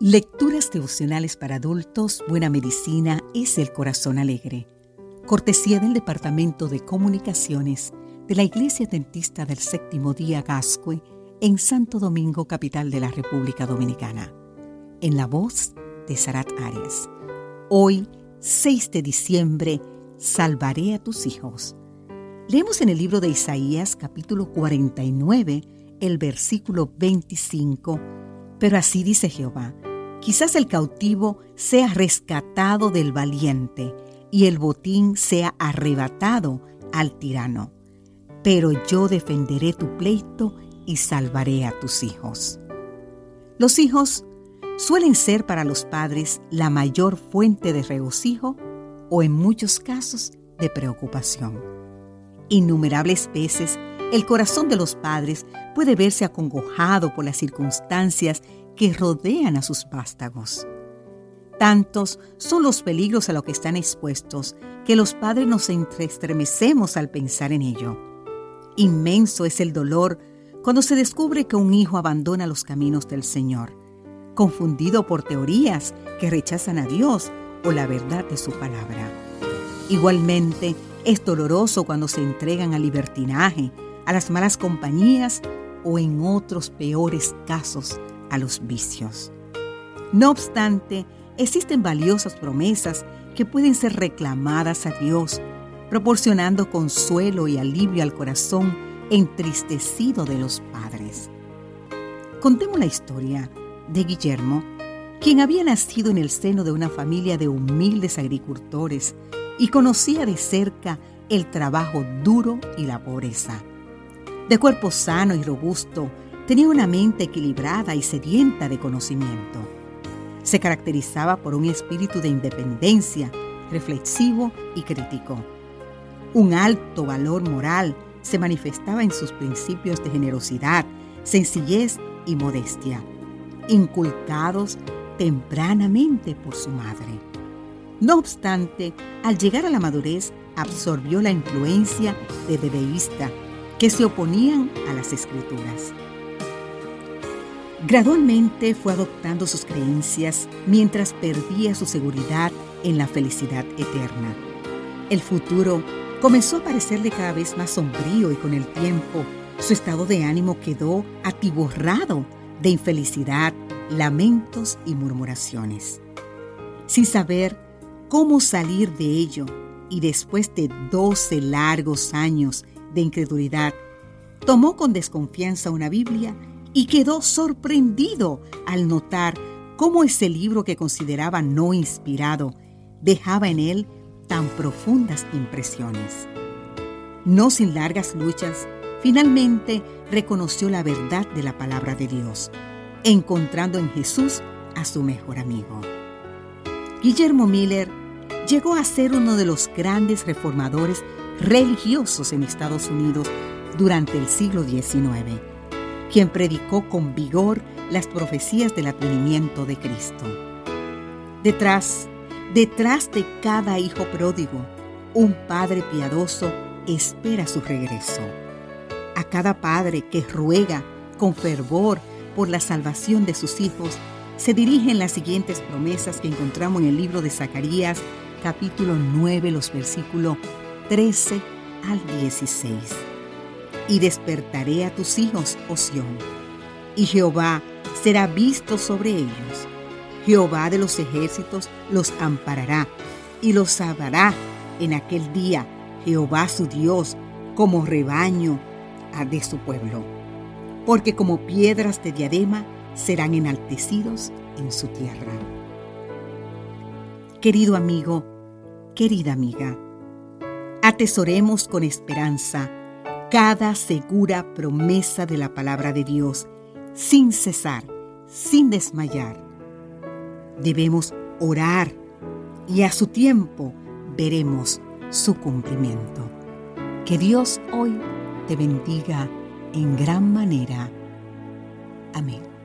Lecturas devocionales para adultos, Buena Medicina es el Corazón Alegre. Cortesía del Departamento de Comunicaciones de la Iglesia Dentista del Séptimo Día Gascue en Santo Domingo, capital de la República Dominicana. En la voz de Sarat Arias. Hoy, 6 de diciembre, salvaré a tus hijos. Leemos en el libro de Isaías, capítulo 49, el versículo 25. Pero así dice Jehová Quizás el cautivo sea rescatado del valiente y el botín sea arrebatado al tirano. Pero yo defenderé tu pleito y salvaré a tus hijos. Los hijos suelen ser para los padres la mayor fuente de regocijo o en muchos casos de preocupación. Innumerables veces el corazón de los padres puede verse acongojado por las circunstancias que rodean a sus vástagos. Tantos son los peligros a los que están expuestos que los padres nos estremecemos al pensar en ello. Inmenso es el dolor cuando se descubre que un hijo abandona los caminos del Señor, confundido por teorías que rechazan a Dios o la verdad de su palabra. Igualmente, es doloroso cuando se entregan al libertinaje, a las malas compañías o en otros peores casos a los vicios. No obstante, existen valiosas promesas que pueden ser reclamadas a Dios, proporcionando consuelo y alivio al corazón entristecido de los padres. Contemos la historia de Guillermo, quien había nacido en el seno de una familia de humildes agricultores y conocía de cerca el trabajo duro y la pobreza. De cuerpo sano y robusto, Tenía una mente equilibrada y sedienta de conocimiento. Se caracterizaba por un espíritu de independencia, reflexivo y crítico. Un alto valor moral se manifestaba en sus principios de generosidad, sencillez y modestia, inculcados tempranamente por su madre. No obstante, al llegar a la madurez, absorbió la influencia de debeísta que se oponían a las escrituras. Gradualmente fue adoptando sus creencias mientras perdía su seguridad en la felicidad eterna. El futuro comenzó a parecerle cada vez más sombrío y con el tiempo su estado de ánimo quedó atiborrado de infelicidad, lamentos y murmuraciones. Sin saber cómo salir de ello y después de doce largos años de incredulidad, tomó con desconfianza una Biblia y quedó sorprendido al notar cómo ese libro que consideraba no inspirado dejaba en él tan profundas impresiones. No sin largas luchas, finalmente reconoció la verdad de la palabra de Dios, encontrando en Jesús a su mejor amigo. Guillermo Miller llegó a ser uno de los grandes reformadores religiosos en Estados Unidos durante el siglo XIX quien predicó con vigor las profecías del advenimiento de Cristo. Detrás, detrás de cada hijo pródigo, un padre piadoso espera su regreso. A cada padre que ruega con fervor por la salvación de sus hijos, se dirigen las siguientes promesas que encontramos en el libro de Zacarías, capítulo 9, los versículos 13 al 16 y despertaré a tus hijos, oh y Jehová será visto sobre ellos. Jehová de los ejércitos los amparará y los salvará en aquel día, Jehová su Dios, como rebaño de su pueblo. Porque como piedras de diadema serán enaltecidos en su tierra. Querido amigo, querida amiga, atesoremos con esperanza cada segura promesa de la palabra de Dios, sin cesar, sin desmayar. Debemos orar y a su tiempo veremos su cumplimiento. Que Dios hoy te bendiga en gran manera. Amén.